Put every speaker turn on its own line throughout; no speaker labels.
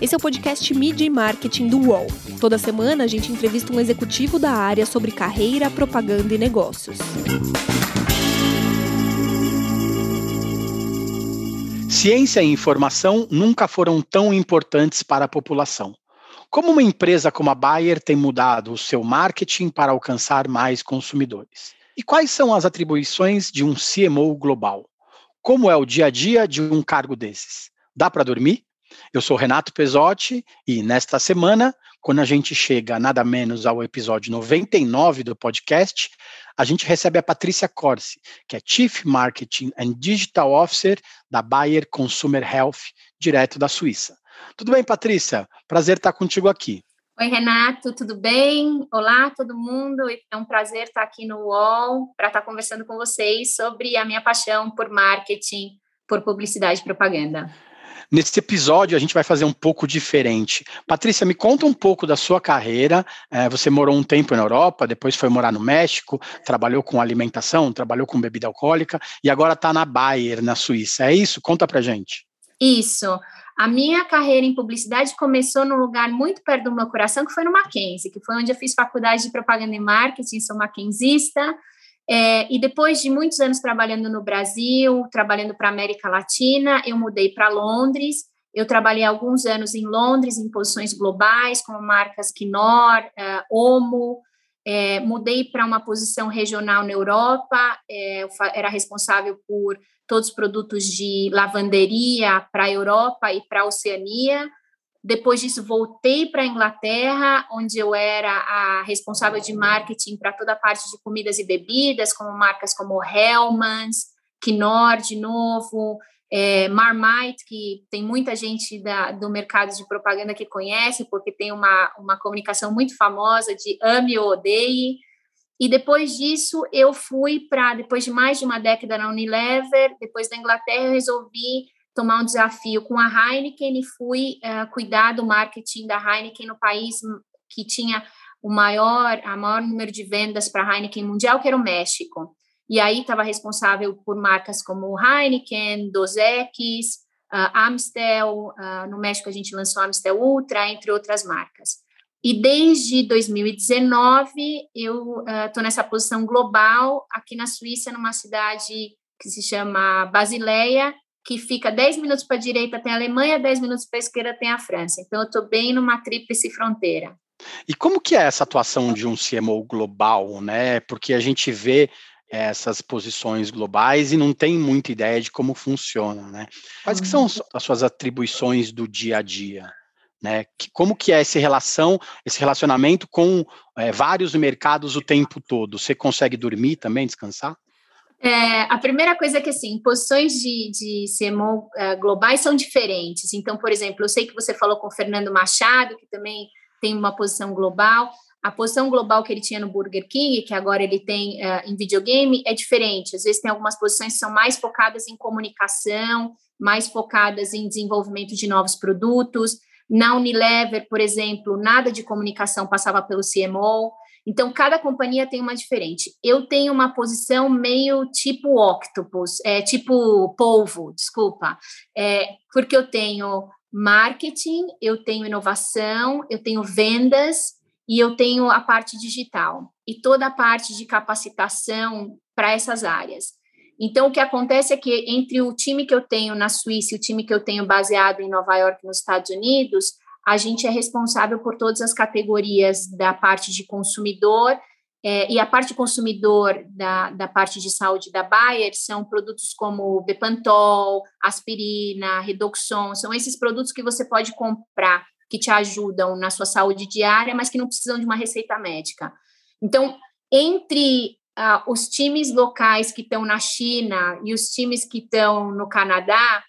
Esse é o podcast Media e Marketing do UOL. Toda semana a gente entrevista um executivo da área sobre carreira, propaganda e negócios.
Ciência e informação nunca foram tão importantes para a população. Como uma empresa como a Bayer tem mudado o seu marketing para alcançar mais consumidores? E quais são as atribuições de um CMO global? Como é o dia a dia de um cargo desses? Dá para dormir? Eu sou Renato Pesotti e nesta semana, quando a gente chega nada menos ao episódio 99 do podcast, a gente recebe a Patrícia Corsi, que é Chief Marketing and Digital Officer da Bayer Consumer Health, direto da Suíça. Tudo bem, Patrícia? Prazer estar contigo aqui.
Oi, Renato, tudo bem? Olá, todo mundo. É um prazer estar aqui no UOL para estar conversando com vocês sobre a minha paixão por marketing, por publicidade e propaganda.
Nesse episódio, a gente vai fazer um pouco diferente. Patrícia, me conta um pouco da sua carreira. É, você morou um tempo na Europa, depois foi morar no México, trabalhou com alimentação, trabalhou com bebida alcoólica e agora está na Bayer, na Suíça. É isso? Conta pra gente.
Isso. A minha carreira em publicidade começou num lugar muito perto do meu coração, que foi no Mackenzie, que foi onde eu fiz faculdade de propaganda e marketing, sou mackenzista. É, e depois de muitos anos trabalhando no Brasil, trabalhando para a América Latina, eu mudei para Londres. Eu trabalhei alguns anos em Londres, em posições globais, como marcas Knorr, uh, Omo. É, mudei para uma posição regional na Europa, é, era responsável por todos os produtos de lavanderia para a Europa e para a Oceania. Depois disso, voltei para a Inglaterra, onde eu era a responsável de marketing para toda a parte de comidas e bebidas, como marcas como Hellmann's, Knorr, de novo, é, Marmite, que tem muita gente da, do mercado de propaganda que conhece, porque tem uma, uma comunicação muito famosa de ame ou odeie. E depois disso, eu fui para, depois de mais de uma década na Unilever, depois da Inglaterra, eu resolvi tomar um desafio com a Heineken e fui uh, cuidar do marketing da Heineken no país que tinha o maior, a maior número de vendas para a Heineken mundial, que era o México. E aí estava responsável por marcas como Heineken, Dos Equis, uh, Amstel, uh, no México a gente lançou Amstel Ultra, entre outras marcas. E desde 2019 eu estou uh, nessa posição global aqui na Suíça, numa cidade que se chama Basileia, que fica 10 minutos para a direita tem a Alemanha, 10 minutos para a esquerda tem a França. Então, eu estou bem numa tríplice fronteira.
E como que é essa atuação de um CMO global, né? Porque a gente vê essas posições globais e não tem muita ideia de como funciona, né? Quais que são as suas atribuições do dia a dia? Né? Como que é essa relação, esse relacionamento com é, vários mercados o tempo todo? Você consegue dormir também, descansar?
É, a primeira coisa é que, assim, posições de, de CMO uh, é, globais são diferentes. Então, por exemplo, eu sei que você falou com o Fernando Machado, que também tem uma posição global. A posição global que ele tinha no Burger King, que agora ele tem uh, em videogame, é diferente. Às vezes tem algumas posições que são mais focadas em comunicação, mais focadas em desenvolvimento de novos produtos. Na Unilever, por exemplo, nada de comunicação passava pelo CMO. Então, cada companhia tem uma diferente. Eu tenho uma posição meio tipo octopus, é, tipo polvo, desculpa, é, porque eu tenho marketing, eu tenho inovação, eu tenho vendas e eu tenho a parte digital e toda a parte de capacitação para essas áreas. Então, o que acontece é que entre o time que eu tenho na Suíça e o time que eu tenho baseado em Nova York, nos Estados Unidos, a gente é responsável por todas as categorias da parte de consumidor, é, e a parte consumidor da, da parte de saúde da Bayer são produtos como Bepantol, aspirina, Redoxon, são esses produtos que você pode comprar, que te ajudam na sua saúde diária, mas que não precisam de uma receita médica. Então, entre uh, os times locais que estão na China e os times que estão no Canadá,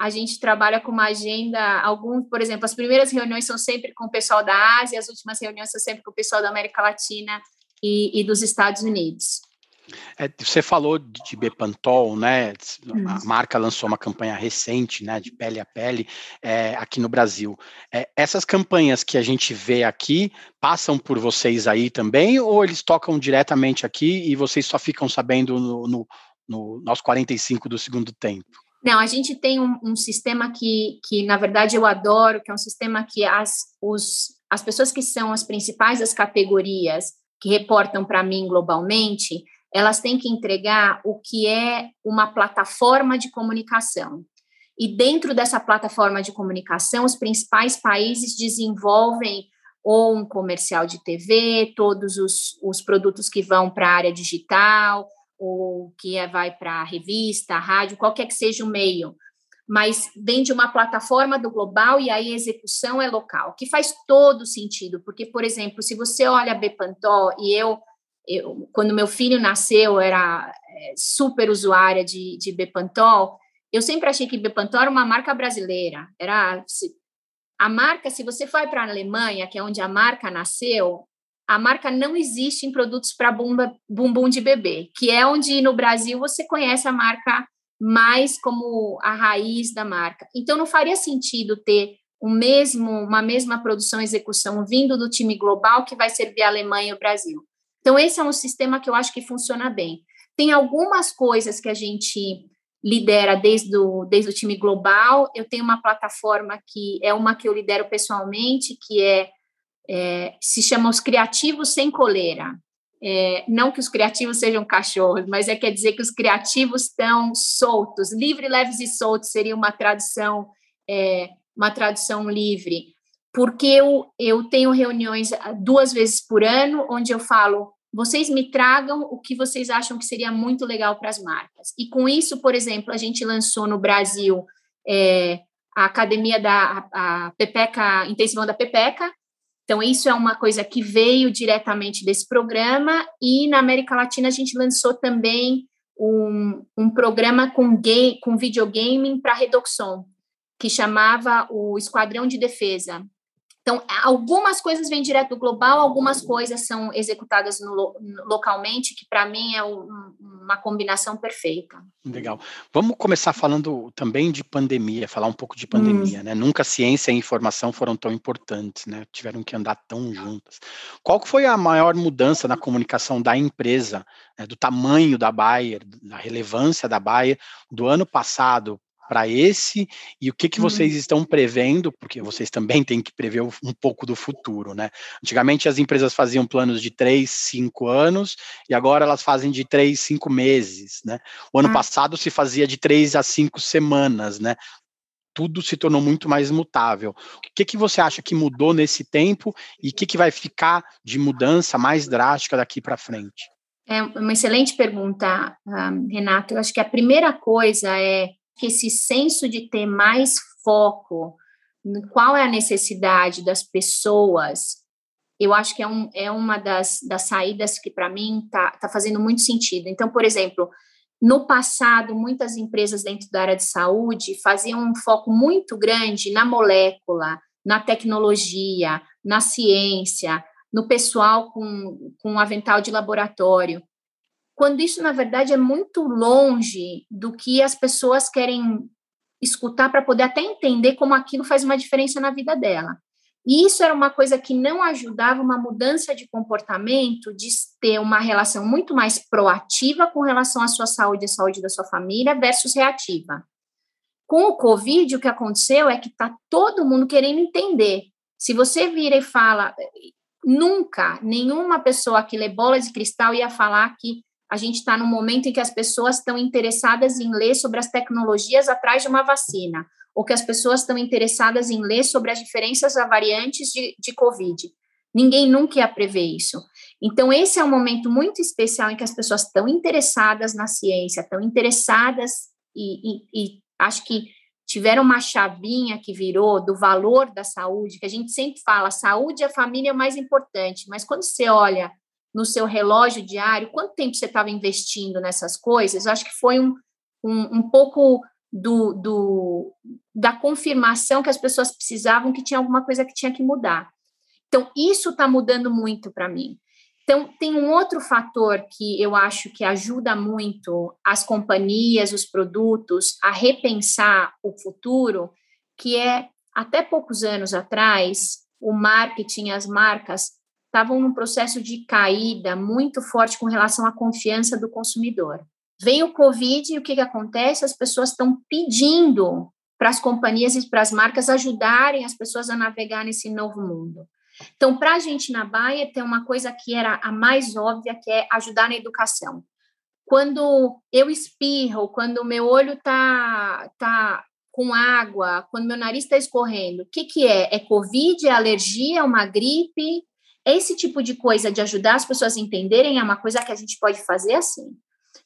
a gente trabalha com uma agenda, algum, por exemplo, as primeiras reuniões são sempre com o pessoal da Ásia, as últimas reuniões são sempre com o pessoal da América Latina e, e dos Estados Unidos.
É, você falou de Bepantol, né? A marca lançou uma campanha recente, né? De pele a pele é, aqui no Brasil. É, essas campanhas que a gente vê aqui passam por vocês aí também, ou eles tocam diretamente aqui e vocês só ficam sabendo no, no, no, nos 45 do segundo tempo?
Não, a gente tem um, um, sistema que, que, na verdade, eu adoro, que é um sistema que as, os, as pessoas que são as principais das categorias que reportam para mim globalmente, elas têm que entregar o que é uma plataforma de comunicação. E dentro dessa plataforma de comunicação, os principais países desenvolvem ou um comercial de TV, todos os, os produtos que vão para a área digital, ou que é, vai para revista, rádio, qualquer que seja o meio, mas vem de uma plataforma do global e aí a execução é local, que faz todo sentido, porque, por exemplo, se você olha a Bepantol, e eu, eu quando meu filho nasceu, era é, super usuária de, de Bepantol, eu sempre achei que Bepantol era uma marca brasileira, era a marca, se você vai para a Alemanha, que é onde a marca nasceu, a marca não existe em produtos para bumbum de bebê, que é onde no Brasil você conhece a marca mais como a raiz da marca. Então não faria sentido ter um mesmo, uma mesma produção e execução vindo do time global que vai servir a Alemanha e o Brasil. Então esse é um sistema que eu acho que funciona bem. Tem algumas coisas que a gente lidera desde o, desde o time global. Eu tenho uma plataforma que é uma que eu lidero pessoalmente, que é é, se chama Os Criativos Sem Coleira. É, não que os criativos sejam cachorros, mas é quer dizer que os criativos estão soltos, livre, leves e soltos seria uma tradução, é, uma tradução livre, porque eu, eu tenho reuniões duas vezes por ano, onde eu falo, vocês me tragam o que vocês acham que seria muito legal para as marcas. E com isso, por exemplo, a gente lançou no Brasil é, a academia da a, a Pepeca, intensivão da Pepeca, então, isso é uma coisa que veio diretamente desse programa, e na América Latina a gente lançou também um, um programa com, game, com videogaming para Redoxon, que chamava o Esquadrão de Defesa. Então, algumas coisas vêm direto do global, algumas coisas são executadas no, localmente, que para mim é um, uma combinação perfeita.
Legal. Vamos começar falando também de pandemia, falar um pouco de pandemia, hum. né? Nunca ciência e informação foram tão importantes, né? Tiveram que andar tão juntas. Qual foi a maior mudança na comunicação da empresa, né? do tamanho da Bayer, da relevância da Bayer do ano passado para esse e o que, que vocês uhum. estão prevendo, porque vocês também têm que prever um pouco do futuro, né? Antigamente as empresas faziam planos de três, cinco anos e agora elas fazem de três, cinco meses, né? O ano ah. passado se fazia de três a cinco semanas, né? Tudo se tornou muito mais mutável. O que, que você acha que mudou nesse tempo e o que, que vai ficar de mudança mais drástica daqui para frente?
É uma excelente pergunta, ah, Renato. Eu acho que a primeira coisa é que esse senso de ter mais foco em qual é a necessidade das pessoas, eu acho que é, um, é uma das, das saídas que, para mim, está tá fazendo muito sentido. Então, por exemplo, no passado, muitas empresas dentro da área de saúde faziam um foco muito grande na molécula, na tecnologia, na ciência, no pessoal com, com um avental de laboratório quando isso, na verdade, é muito longe do que as pessoas querem escutar para poder até entender como aquilo faz uma diferença na vida dela. E isso era uma coisa que não ajudava uma mudança de comportamento, de ter uma relação muito mais proativa com relação à sua saúde e à saúde da sua família versus reativa. Com o Covid, o que aconteceu é que está todo mundo querendo entender. Se você vira e fala, nunca nenhuma pessoa que lê bola de cristal ia falar que a gente está num momento em que as pessoas estão interessadas em ler sobre as tecnologias atrás de uma vacina, ou que as pessoas estão interessadas em ler sobre as diferenças a variantes de, de Covid. Ninguém nunca ia prever isso. Então, esse é um momento muito especial em que as pessoas estão interessadas na ciência, estão interessadas e, e, e acho que tiveram uma chavinha que virou do valor da saúde, que a gente sempre fala, saúde e a família é mais importante, mas quando você olha no seu relógio diário, quanto tempo você estava investindo nessas coisas, eu acho que foi um, um, um pouco do, do, da confirmação que as pessoas precisavam que tinha alguma coisa que tinha que mudar. Então, isso está mudando muito para mim. Então, tem um outro fator que eu acho que ajuda muito as companhias, os produtos a repensar o futuro, que é, até poucos anos atrás, o marketing, as marcas estavam num processo de caída muito forte com relação à confiança do consumidor. Vem o Covid e o que, que acontece? As pessoas estão pedindo para as companhias e para as marcas ajudarem as pessoas a navegar nesse novo mundo. Então, para a gente na Baia, tem uma coisa que era a mais óbvia, que é ajudar na educação. Quando eu espirro, quando meu olho está tá com água, quando meu nariz está escorrendo, o que, que é? É Covid, é alergia, é uma gripe? Esse tipo de coisa de ajudar as pessoas a entenderem é uma coisa que a gente pode fazer assim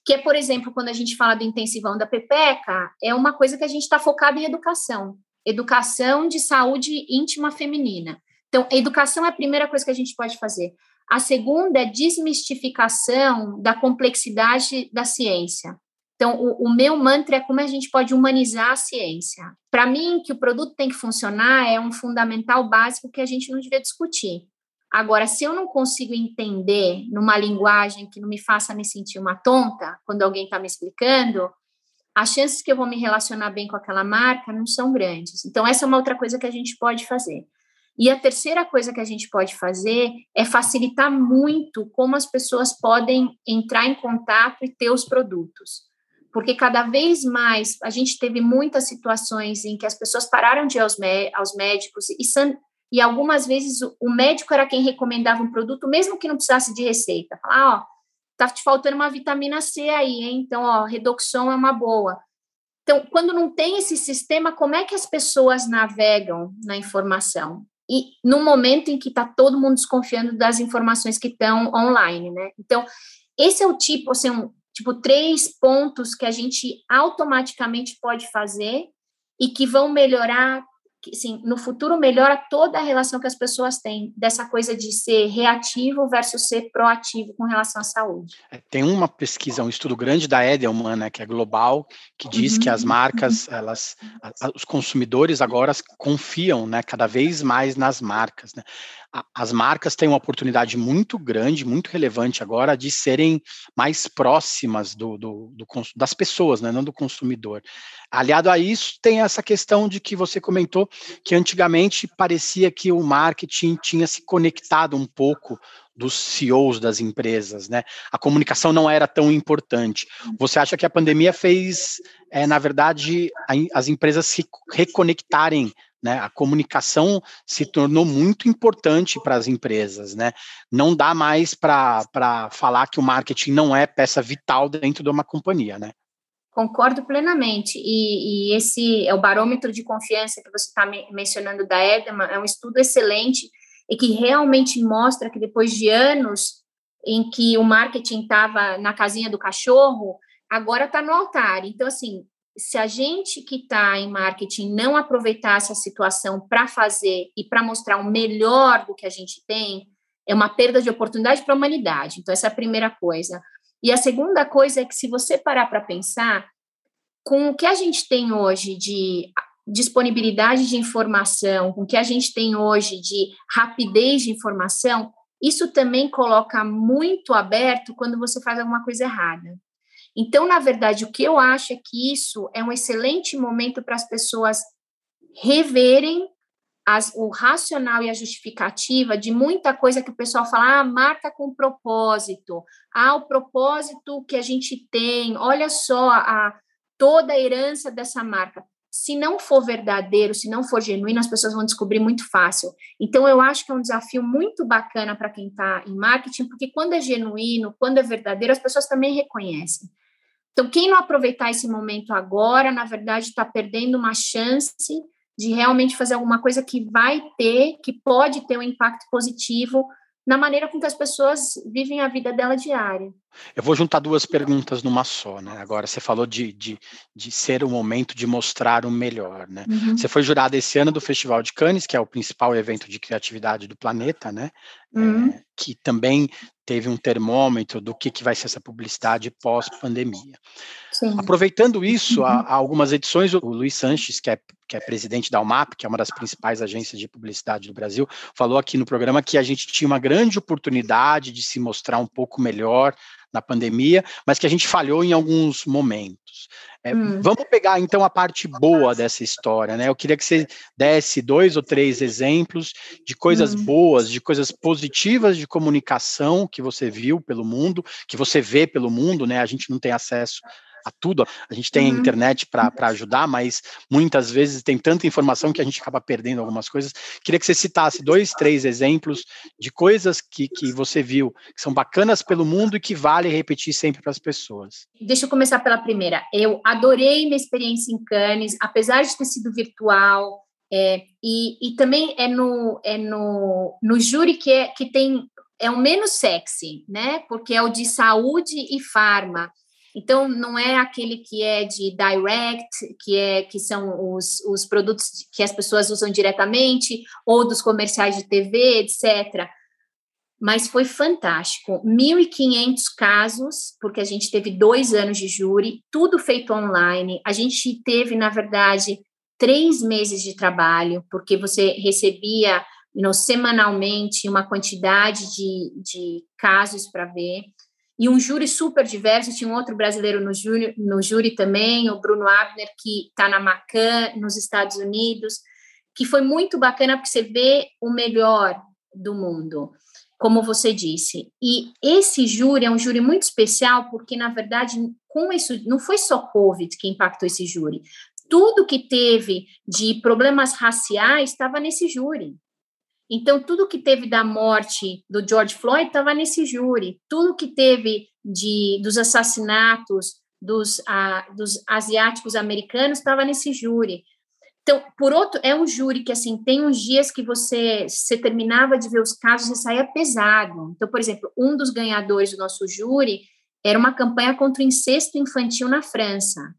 que é, por exemplo, quando a gente fala do intensivão da Pepeca, é uma coisa que a gente está focado em educação, educação de saúde íntima feminina. Então, educação é a primeira coisa que a gente pode fazer. A segunda é desmistificação da complexidade da ciência. Então, o, o, meu mantra é como a gente pode humanizar a ciência. Para mim, que o produto tem que funcionar é um fundamental básico que a gente não devia discutir. Agora, se eu não consigo entender numa linguagem que não me faça me sentir uma tonta, quando alguém está me explicando, as chances que eu vou me relacionar bem com aquela marca não são grandes. Então, essa é uma outra coisa que a gente pode fazer. E a terceira coisa que a gente pode fazer é facilitar muito como as pessoas podem entrar em contato e ter os produtos. Porque cada vez mais a gente teve muitas situações em que as pessoas pararam de ir aos, aos médicos e e algumas vezes o médico era quem recomendava um produto, mesmo que não precisasse de receita. Falar, ó, tá te faltando uma vitamina C aí, hein? Então, ó, redoxon é uma boa. Então, quando não tem esse sistema, como é que as pessoas navegam na informação? E no momento em que está todo mundo desconfiando das informações que estão online, né? Então, esse é o tipo, assim, um, tipo, três pontos que a gente automaticamente pode fazer e que vão melhorar que, no futuro melhora toda a relação que as pessoas têm dessa coisa de ser reativo versus ser proativo com relação à saúde.
É, tem uma pesquisa, um estudo grande da Edelman, né, que é global, que diz uhum, que as marcas, uhum. elas, a, os consumidores agora confiam, né, cada vez mais nas marcas, né as marcas têm uma oportunidade muito grande, muito relevante agora de serem mais próximas do, do, do, das pessoas, né, não do consumidor. Aliado a isso, tem essa questão de que você comentou que antigamente parecia que o marketing tinha se conectado um pouco dos CEOs das empresas, né? A comunicação não era tão importante. Você acha que a pandemia fez, é, na verdade, a, as empresas se reconectarem né? A comunicação se tornou muito importante para as empresas. Né? Não dá mais para falar que o marketing não é peça vital dentro de uma companhia. Né?
Concordo plenamente. E, e esse é o barômetro de confiança que você está me mencionando da Edelman, é um estudo excelente e que realmente mostra que depois de anos em que o marketing estava na casinha do cachorro, agora está no altar. Então, assim, se a gente que está em marketing não aproveitar essa situação para fazer e para mostrar o melhor do que a gente tem, é uma perda de oportunidade para a humanidade. Então, essa é a primeira coisa. E a segunda coisa é que, se você parar para pensar, com o que a gente tem hoje de disponibilidade de informação, com o que a gente tem hoje de rapidez de informação, isso também coloca muito aberto quando você faz alguma coisa errada. Então, na verdade, o que eu acho é que isso é um excelente momento para as pessoas reverem as, o racional e a justificativa de muita coisa que o pessoal fala, ah, marca com propósito, ah, o propósito que a gente tem, olha só a, toda a herança dessa marca. Se não for verdadeiro, se não for genuíno, as pessoas vão descobrir muito fácil. Então, eu acho que é um desafio muito bacana para quem está em marketing, porque quando é genuíno, quando é verdadeiro, as pessoas também reconhecem. Então, quem não aproveitar esse momento agora, na verdade, está perdendo uma chance de realmente fazer alguma coisa que vai ter, que pode ter um impacto positivo na maneira com que as pessoas vivem a vida dela diária.
Eu vou juntar duas perguntas numa só, né? Agora, você falou de, de, de ser o momento de mostrar o melhor, né? Uhum. Você foi jurada esse ano do Festival de Cannes, que é o principal evento de criatividade do planeta, né? Uhum. É, que também teve um termômetro do que, que vai ser essa publicidade pós-pandemia. Aproveitando isso, uhum. há, há, algumas edições, o Luiz Sanches, que é, que é presidente da UMAP, que é uma das principais agências de publicidade do Brasil, falou aqui no programa que a gente tinha uma grande oportunidade de se mostrar um pouco melhor na pandemia, mas que a gente falhou em alguns momentos. É, hum. Vamos pegar então a parte boa dessa história, né? Eu queria que você desse dois ou três exemplos de coisas hum. boas, de coisas positivas de comunicação que você viu pelo mundo, que você vê pelo mundo, né? A gente não tem acesso a tudo. A gente tem uhum. a internet para ajudar, mas muitas vezes tem tanta informação que a gente acaba perdendo algumas coisas. Queria que você citasse dois, três exemplos de coisas que, que você viu que são bacanas pelo mundo e que vale repetir sempre para as pessoas.
Deixa eu começar pela primeira. Eu adorei minha experiência em Cannes, apesar de ter sido virtual. É, e, e também é no, é no, no júri que, é, que tem é o menos sexy, né? Porque é o de saúde e farma. Então, não é aquele que é de direct, que, é, que são os, os produtos que as pessoas usam diretamente, ou dos comerciais de TV, etc. Mas foi fantástico. 1.500 casos, porque a gente teve dois anos de júri, tudo feito online. A gente teve, na verdade, três meses de trabalho, porque você recebia you know, semanalmente uma quantidade de, de casos para ver e um júri super diverso. Tinha um outro brasileiro no júri, no júri também, o Bruno Abner, que está na Macan, nos Estados Unidos, que foi muito bacana porque você vê o melhor do mundo, como você disse. E esse júri é um júri muito especial porque, na verdade, com isso, não foi só Covid que impactou esse júri. Tudo que teve de problemas raciais estava nesse júri. Então, tudo que teve da morte do George Floyd estava nesse júri, tudo que teve de, dos assassinatos dos, ah, dos asiáticos americanos estava nesse júri. Então, por outro, é um júri que, assim, tem uns dias que você, você terminava de ver os casos e saía pesado. Então, por exemplo, um dos ganhadores do nosso júri era uma campanha contra o incesto infantil na França.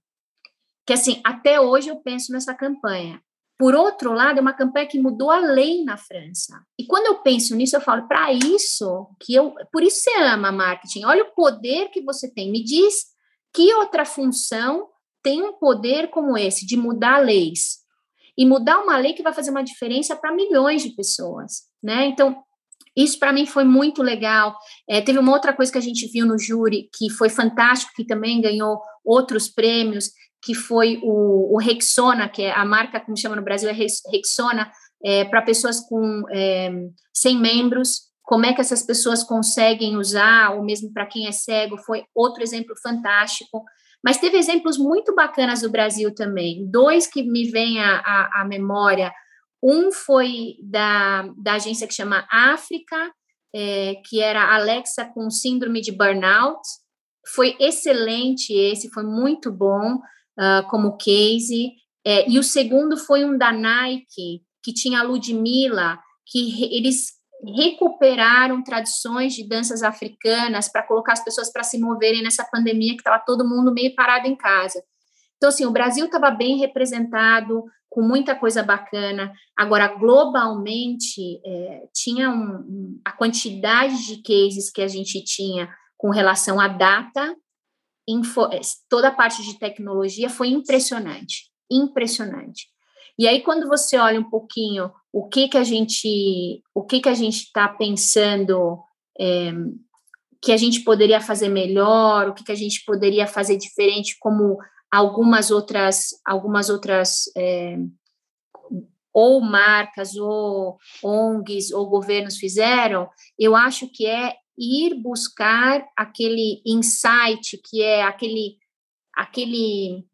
Que, assim, até hoje eu penso nessa campanha. Por outro lado, é uma campanha que mudou a lei na França. E quando eu penso nisso, eu falo, para isso que eu. Por isso você ama marketing. Olha o poder que você tem. Me diz que outra função tem um poder como esse, de mudar leis. E mudar uma lei que vai fazer uma diferença para milhões de pessoas. Né? Então, isso para mim foi muito legal. É, teve uma outra coisa que a gente viu no júri que foi fantástico, que também ganhou outros prêmios, que foi o, o Rexona, que é a marca, como chama no Brasil, é Rexona, é, para pessoas com é, 100 membros, como é que essas pessoas conseguem usar, ou mesmo para quem é cego, foi outro exemplo fantástico. Mas teve exemplos muito bacanas do Brasil também, dois que me vêm à, à, memória. Um foi da, da agência que chama África, é, que era Alexa com síndrome de burnout. Foi excelente esse, foi muito bom uh, como case. É, e o segundo foi um da Nike, que tinha a Ludmilla, que eles recuperaram tradições de danças africanas para colocar as pessoas para se moverem nessa pandemia que estava todo mundo meio parado em casa. Então, assim, o Brasil estava bem representado, com muita coisa bacana. Agora, globalmente, é, tinha um, um, a quantidade de cases que a gente tinha com relação à data info, é, toda a parte de tecnologia foi impressionante, impressionante. E aí quando você olha um pouquinho o que que a gente, o que que a gente está pensando é, que a gente poderia fazer melhor, o que que a gente poderia fazer diferente, como algumas outras, algumas outras é, ou marcas, ou ONGs, ou governos fizeram, eu acho que é ir buscar aquele insight que é aquele aquele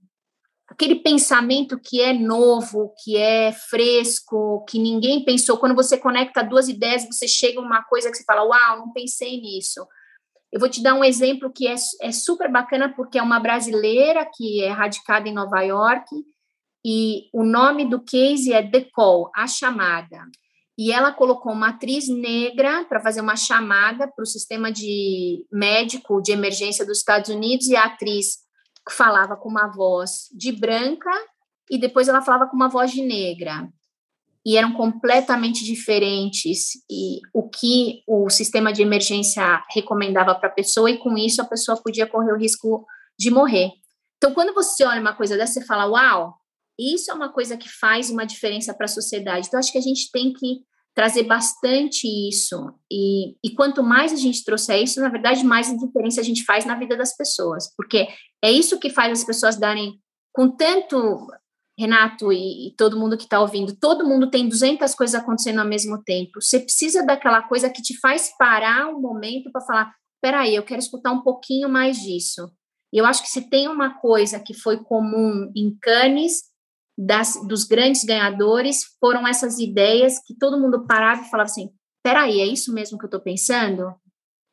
aquele pensamento que é novo, que é fresco, que ninguém pensou. Quando você conecta duas ideias, você chega a uma coisa que você fala: "Uau, não pensei nisso". Eu vou te dar um exemplo que é, é super bacana porque é uma brasileira que é radicada em Nova York e o nome do case é The Call, a chamada e ela colocou uma atriz negra para fazer uma chamada para o sistema de médico de emergência dos Estados Unidos e a atriz falava com uma voz de branca e depois ela falava com uma voz de negra e eram completamente diferentes e o que o sistema de emergência recomendava para a pessoa e com isso a pessoa podia correr o risco de morrer. Então quando você olha uma coisa dessa você fala uau isso é uma coisa que faz uma diferença para a sociedade. Então, acho que a gente tem que trazer bastante isso. E, e quanto mais a gente trouxer isso, na verdade, mais diferença a gente faz na vida das pessoas. Porque é isso que faz as pessoas darem, com tanto Renato e, e, todo mundo que está ouvindo, todo mundo tem 200 coisas acontecendo ao mesmo tempo. Você precisa daquela coisa que te faz parar um momento para falar: peraí, eu quero escutar um pouquinho mais disso. E eu acho que se tem uma coisa que foi comum em Cannes, das, dos grandes ganhadores, foram essas ideias que todo mundo parava e falava assim: peraí, é isso mesmo que eu estou pensando?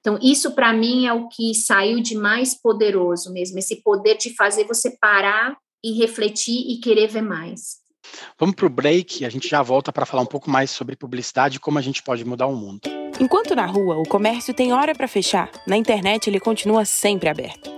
Então, isso para mim é o que saiu de mais poderoso mesmo, esse poder de fazer você parar e refletir e querer ver mais.
Vamos para o break, a gente já volta para falar um pouco mais sobre publicidade e como a gente pode mudar o mundo.
Enquanto na rua o comércio tem hora para fechar, na internet ele continua sempre aberto.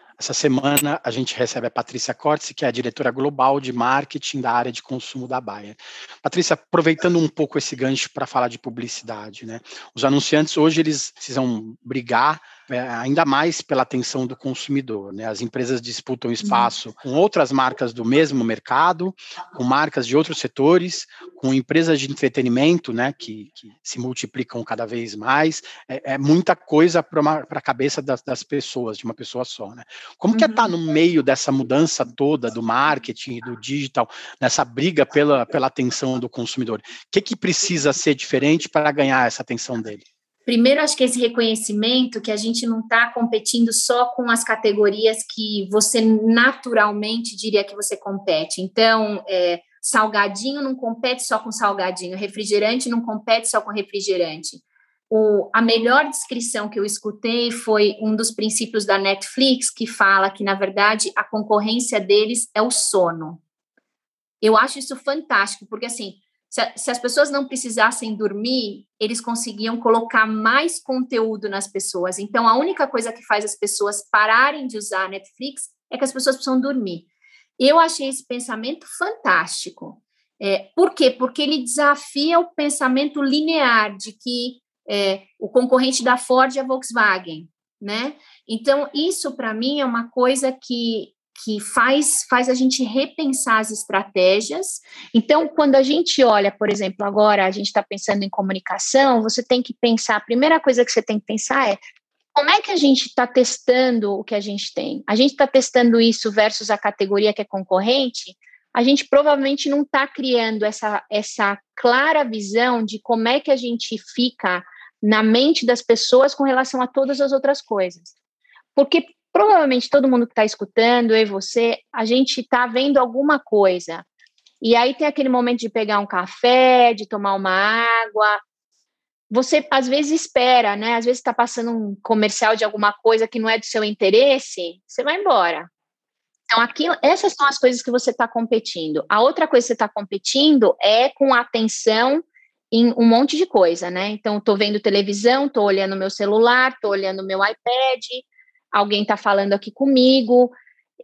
Essa semana a gente recebe a Patrícia Cortes, que é a diretora global de marketing da área de consumo da Bayer. Patrícia, aproveitando um pouco esse gancho para falar de publicidade, né? Os anunciantes hoje eles precisam brigar ainda mais pela atenção do consumidor. Né? As empresas disputam uhum. espaço uhum. com outras marcas do mesmo mercado, com marcas de outros setores, com empresas de entretenimento né, que, que se multiplicam cada vez mais. É, é muita coisa para a cabeça das, das, pessoas, de uma pessoa só. Né? Como tá uhum. que é estar no meio dessa mudança toda do marketing do digital, nessa briga pela, pela atenção do consumidor? O que, que precisa ser diferente para ganhar essa atenção dele?
Primeiro, acho que esse reconhecimento que a gente não está competindo só com as categorias que você naturalmente diria que você compete. Então, é, salgadinho não compete só com salgadinho, refrigerante não compete só com refrigerante. O, a melhor descrição que eu escutei foi um dos princípios da Netflix, que fala que, na verdade, a concorrência deles é o sono. Eu acho isso fantástico, porque, assim, se, se, as pessoas não precisassem dormir, eles conseguiam colocar mais conteúdo nas pessoas. Então, a única coisa que faz as pessoas pararem de usar Netflix é que as pessoas precisam dormir. Eu achei esse pensamento fantástico. É, por quê? Porque ele desafia o pensamento linear de que é, o concorrente da Ford é a Volkswagen, né? Então, isso para mim é uma coisa que que faz, faz a gente repensar as estratégias. Então, quando a gente olha, por exemplo, agora a gente está pensando em comunicação, você tem que pensar, a primeira coisa que você tem que pensar é como é que a gente está testando o que a gente tem? A gente está testando isso versus a categoria que é concorrente? A gente provavelmente não está criando essa, essa clara visão de como é que a gente fica na mente das pessoas com relação a todas as outras coisas. Porque provavelmente todo mundo que está escutando, eu e você, a gente está vendo alguma coisa. E aí tem aquele momento de pegar um café, de tomar uma água. Você às vezes espera, né? Às vezes está passando um comercial de alguma coisa que não é do seu interesse, você vai embora. Então, aqui, essas são as coisas que você está competindo. A outra coisa que você está competindo é com atenção em um monte de coisa, né? Então, estou vendo televisão, estou olhando meu celular, estou olhando meu iPad, alguém está falando aqui comigo.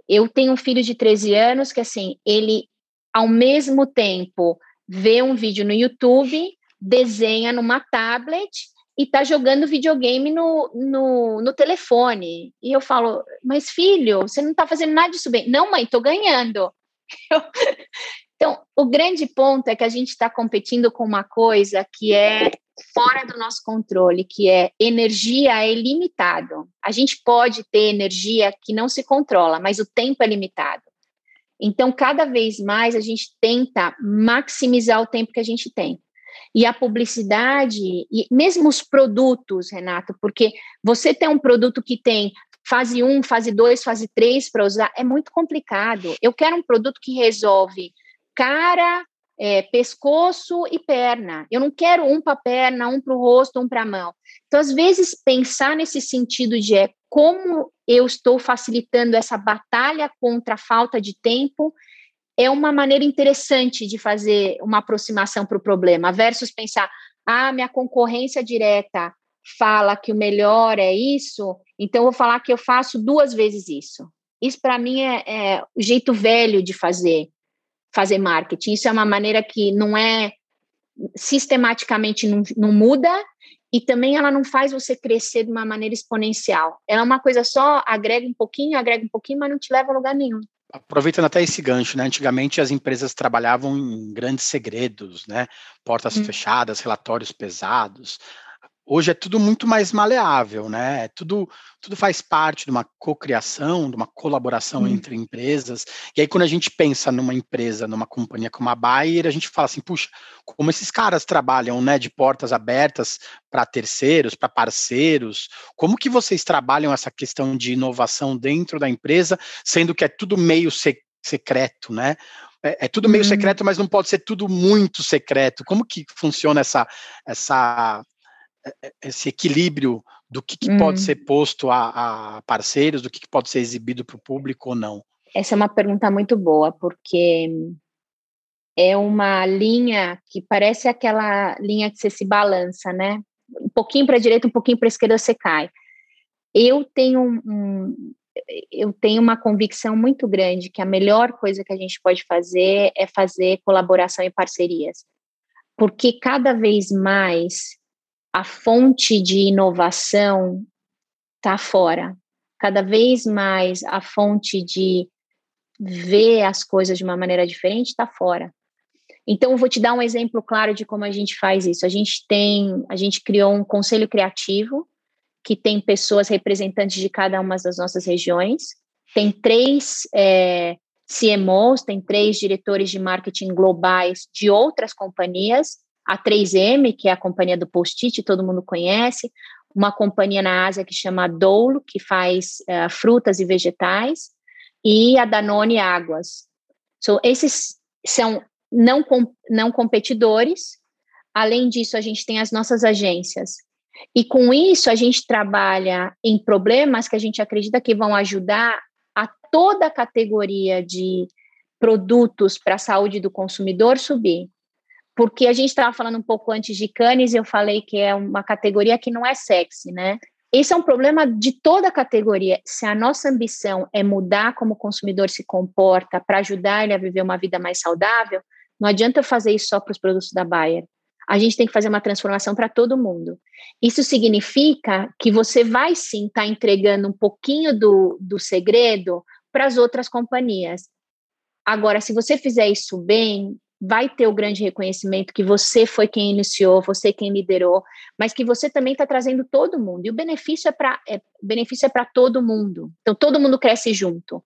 Eu tenho um filho de 13 anos que, assim, ele, ao mesmo tempo, vê um vídeo no YouTube, desenha numa tablet e está jogando videogame no, no, no, telefone. E eu falo, mas filho, você não está fazendo nada disso bem. Não, mãe, estou ganhando. então, o grande ponto é que a gente está competindo com uma coisa que é fora do nosso controle, que é energia é limitado. A gente pode ter energia que não se controla, mas o tempo é limitado. Então, cada vez mais a gente tenta maximizar o tempo que a gente tem. E a publicidade, e mesmo os produtos, Renato, porque você tem um produto que tem fase 1, fase 2, fase 3 para usar, é muito complicado. Eu quero um produto que resolve cara, é, pescoço e perna. Eu não quero um para a perna, um para o rosto, um para a mão. Então, às vezes, pensar nesse sentido de é, como eu estou facilitando essa batalha contra a falta de tempo é uma maneira interessante de fazer uma aproximação para o problema, versus pensar, ah, minha concorrência direta fala que o melhor é isso, então vou falar que eu faço duas vezes isso. Isso para mim é, é, o jeito velho de fazer fazer marketing. Isso é uma maneira que não é sistematicamente não, não muda e também ela não faz você crescer de uma maneira exponencial. Ela é uma coisa só, agrega um pouquinho, agrega um pouquinho, mas não te leva a lugar nenhum
aproveitando até esse gancho, né? Antigamente as empresas trabalhavam em grandes segredos, né? Portas hum. fechadas, relatórios pesados. Hoje é tudo muito mais maleável, né? É tudo, tudo faz parte de uma cocriação, de uma colaboração hum. entre empresas. E aí, quando a gente pensa numa empresa, numa companhia como a Bayer, a gente fala assim, puxa, como esses caras trabalham, né, de portas abertas para terceiros, para parceiros, como que vocês trabalham essa questão de inovação dentro da empresa, sendo que é tudo meio secreto, né? É, é, tudo meio hum. secreto, mas não pode ser tudo muito secreto. Como que funciona essa, essa esse equilíbrio do que, que hum. pode ser posto a, a parceiros, do que, que pode ser exibido para o público ou não?
Essa é uma pergunta muito boa, porque é uma linha que parece aquela linha que você se balança, né? Um pouquinho para a direita, um pouquinho para a esquerda você cai. Eu tenho um, eu tenho uma convicção muito grande que a melhor coisa que a gente pode fazer é fazer colaboração e parcerias, porque cada vez mais a fonte de inovação está fora. Cada vez mais a fonte de ver as coisas de uma maneira diferente está fora. Então, eu vou te dar um exemplo claro de como a gente faz isso. A gente tem, a gente criou um conselho criativo que tem pessoas representantes de cada uma das nossas regiões. Tem três é, CMOs, tem três diretores de marketing globais de outras companhias a 3M, que é a companhia do Post-it, todo mundo conhece, uma companhia na Ásia que chama Douro, que faz uh, frutas e vegetais, e a Danone Águas. So, esses são não, com, não competidores. Além disso, a gente tem as nossas agências. E com isso, a gente trabalha em problemas que a gente acredita que vão ajudar a toda a categoria de produtos para a saúde do consumidor subir porque a gente estava falando um pouco antes de Cannes, eu falei que é uma categoria que não é sexy, né? Esse é um problema de toda a categoria. Se a nossa ambição é mudar como o consumidor se comporta para ajudar ele a viver uma vida mais saudável, não adianta fazer isso só para os produtos da Bayer. A gente tem que fazer uma transformação para todo mundo. Isso significa que você vai sim estar tá entregando um pouquinho do, do segredo para as outras companhias. Agora, se você fizer isso bem, vai ter o grande reconhecimento que você foi quem iniciou, você quem liderou, mas que você também está trazendo todo mundo. E o benefício é para é, benefício é para todo mundo. Então todo mundo cresce junto.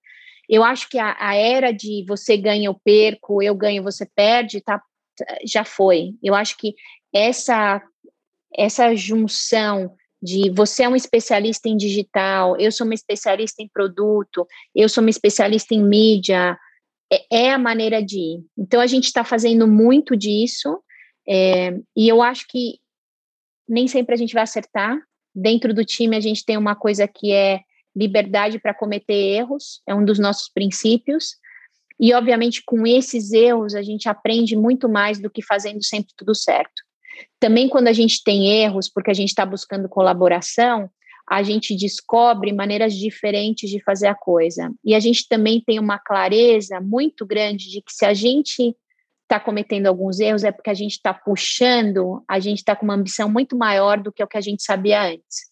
Eu acho que a, a, era de você ganha, eu perco, eu ganho, você perde, tá, já foi. Eu acho que essa essa junção de você é um especialista em digital, eu sou uma especialista em produto, eu sou uma especialista em mídia, é, é a maneira de ir. Então, a gente está fazendo muito disso, é, e eu acho que nem sempre a gente vai acertar. Dentro do time, a gente tem uma coisa que é liberdade para cometer erros, é um dos nossos princípios. E, obviamente, com esses erros, a gente aprende muito mais do que fazendo sempre tudo certo. Também, quando a gente tem erros, porque a gente está buscando colaboração, a gente descobre maneiras diferentes de fazer a coisa. E a gente também tem uma clareza muito grande de que se a gente está cometendo alguns erros é porque a gente está puxando, a gente está com uma ambição muito maior do que o que a gente sabia antes.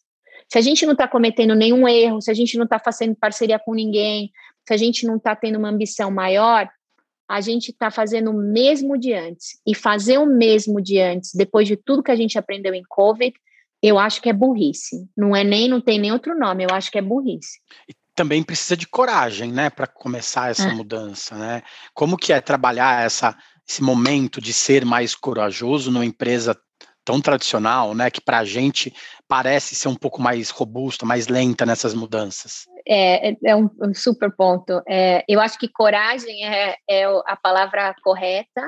Se a gente não está cometendo nenhum erro, se a gente não está fazendo parceria com ninguém, se a gente não está tendo uma ambição maior, a gente está fazendo o mesmo de antes. E fazer o mesmo de antes, depois de tudo que a gente aprendeu em COVID, eu acho que é burrice. Não é nem, não tem nem outro nome, eu acho que é burrice.
E também precisa de coragem, né, para começar essa é. mudança, né? Como que é trabalhar essa, esse momento de ser mais corajoso numa empresa tão tradicional, né, que para a gente parece ser um pouco mais robusta, mais lenta nessas mudanças?
É, é, é um, um, super ponto. É, eu acho que coragem é, é a palavra correta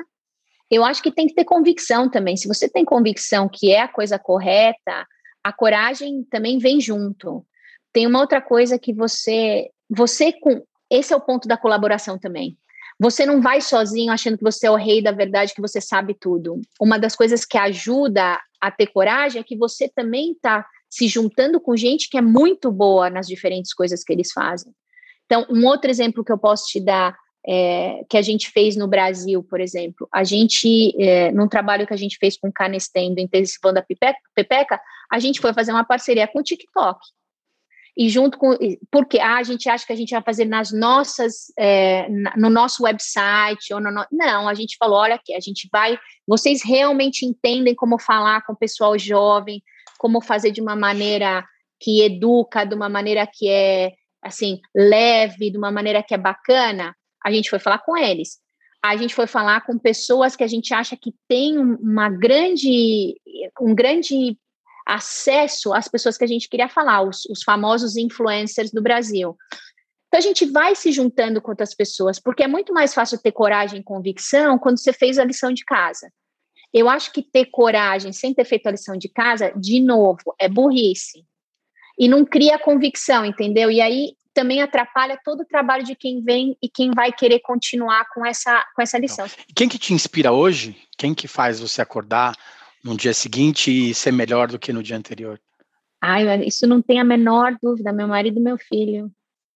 eu acho que tem que ter convicção também. Se você tem convicção que é a coisa correta, a coragem também vem junto. Tem uma outra coisa que você, você com, esse é o ponto da colaboração também. você não vai sozinho achando que você é o rei da verdade, que você sabe tudo. Uma das coisas que ajuda a ter coragem é que você também está se juntando com gente que é muito boa nas diferentes coisas que eles fazem. Então, um outro exemplo que eu posso te dar, é, que a gente fez no Brasil, por exemplo, a gente, é, num trabalho que a gente fez com o Canestendo, intensivando a Pepeca, a gente foi fazer uma parceria com o TikTok. E junto com porque ah, a gente acha que a gente vai fazer nas nossas é, no nosso website ou no, não a gente falou olha aqui a gente vai vocês realmente entendem como falar com o pessoal jovem como fazer de uma maneira que educa de uma maneira que é assim leve de uma maneira que é bacana a gente foi falar com eles a gente foi falar com pessoas que a gente acha que tem uma grande um grande acesso às pessoas que a gente queria falar, os, os famosos influencers do Brasil. Então a gente vai se juntando com outras pessoas, porque é muito mais fácil ter coragem e convicção quando você fez a lição de casa. Eu acho que ter coragem sem ter feito a lição de casa, de novo, é burrice. E não cria convicção, entendeu? E aí também atrapalha todo o trabalho de quem vem e quem vai querer continuar com essa, com essa lição.
Quem que te inspira hoje? Quem que faz você acordar no dia seguinte e ser melhor do que no dia anterior?
Ai, isso não tem a menor dúvida, meu marido e meu filho.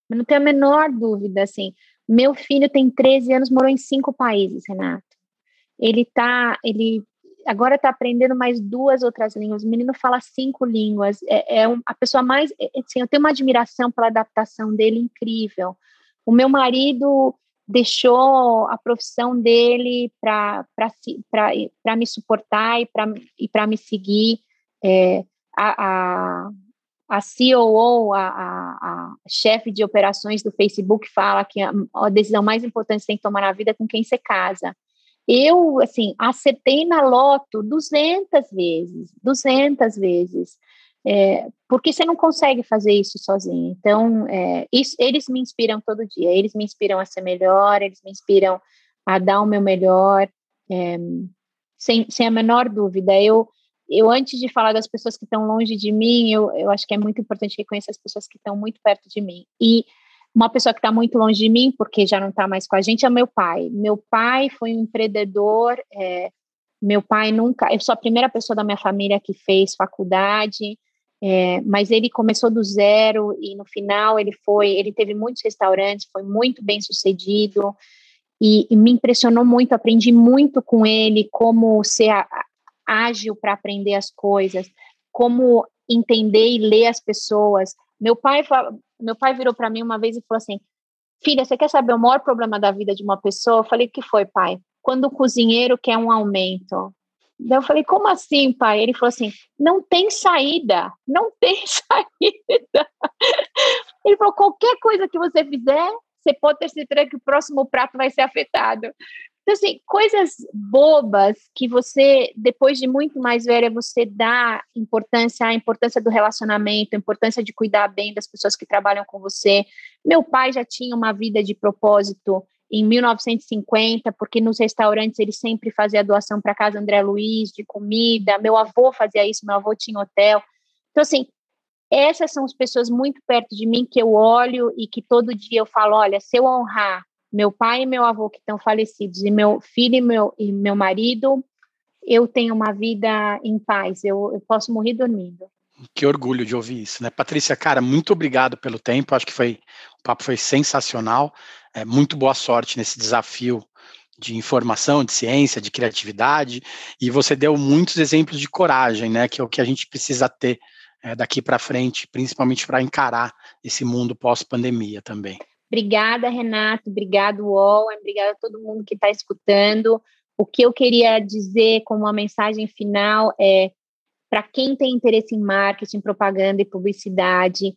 Não tem a menor dúvida, assim. Meu filho tem 13 anos, morou em cinco países, Renato. Ele tá, ele agora está aprendendo mais duas outras línguas. O menino fala cinco línguas. É, é um, a pessoa mais, é, assim, eu tenho uma admiração pela adaptação dele incrível. O meu marido deixou a profissão dele para me suportar e para me seguir. É, a, a, a COO, a, a, a chefe de operações do Facebook, fala que a, a decisão mais importante que tem que tomar na vida é com quem você casa. Eu, assim, acertei na loto 200 vezes, 200 vezes. É, porque você não consegue fazer isso sozinho. Então, é, isso, eles me inspiram todo dia, eles me inspiram a ser melhor, eles me inspiram a dar o meu melhor, é, sem, sem a menor dúvida. Eu, eu, antes de falar das pessoas que estão longe de mim, eu, eu acho que é muito importante reconhecer as pessoas que estão muito perto de mim. E uma pessoa que está muito longe de mim, porque já não está mais com a gente, é meu pai. Meu pai foi um empreendedor. É, meu pai nunca. Eu sou a primeira pessoa da minha família que fez faculdade. É, mas ele começou do zero e no final ele foi, ele teve muitos restaurantes, foi muito bem sucedido e, e me impressionou muito. Aprendi muito com ele como ser ágil para aprender as coisas, como entender e ler as pessoas. Meu pai, meu pai virou para mim uma vez e falou assim: Filha, você quer saber o maior problema da vida de uma pessoa? Eu falei: que foi, pai? Quando o cozinheiro quer um aumento. Daí eu falei, como assim, pai? Ele falou assim: não tem saída, não tem saída. Ele falou: qualquer coisa que você fizer, você pode ter certeza que o próximo prato vai ser afetado. Então, assim, coisas bobas que você, depois de muito mais velha, você dá importância à importância do relacionamento, a importância de cuidar bem das pessoas que trabalham com você. Meu pai já tinha uma vida de propósito em 1950, porque nos restaurantes ele sempre fazia doação para casa André Luiz de comida. Meu avô fazia isso, meu avô tinha hotel. Então, assim, essas são as pessoas muito perto de mim que eu olho e que todo dia eu falo: olha, se eu honrar meu pai e meu avô que estão falecidos, e meu filho e meu, e meu marido, eu tenho uma vida em paz, eu, eu posso morrer dormindo.
Que orgulho de ouvir isso, né? Patrícia, cara, muito obrigado pelo tempo. Acho que foi o papo foi sensacional. É, muito boa sorte nesse desafio de informação, de ciência, de criatividade. E você deu muitos exemplos de coragem, né? Que é o que a gente precisa ter é, daqui para frente, principalmente para encarar esse mundo pós-pandemia também.
Obrigada, Renato. Obrigado, UOL. Obrigada a todo mundo que está escutando. O que eu queria dizer como uma mensagem final é para quem tem interesse em marketing, propaganda e publicidade,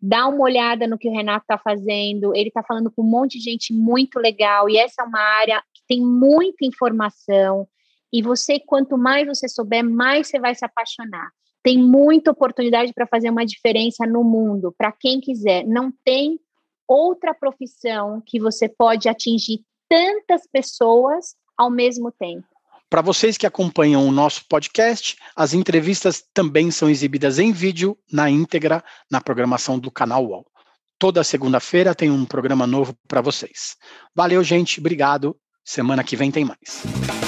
dá uma olhada no que o Renato está fazendo. Ele está falando com um monte de gente muito legal, e essa é uma área que tem muita informação. E você, quanto mais você souber, mais você vai se apaixonar. Tem muita oportunidade para fazer uma diferença no mundo, para quem quiser. Não tem outra profissão que você pode atingir tantas pessoas ao mesmo tempo.
Para vocês que acompanham o nosso podcast, as entrevistas também são exibidas em vídeo na íntegra na programação do canal UOL. Toda segunda-feira tem um programa novo para vocês. Valeu, gente. Obrigado. Semana que vem tem mais.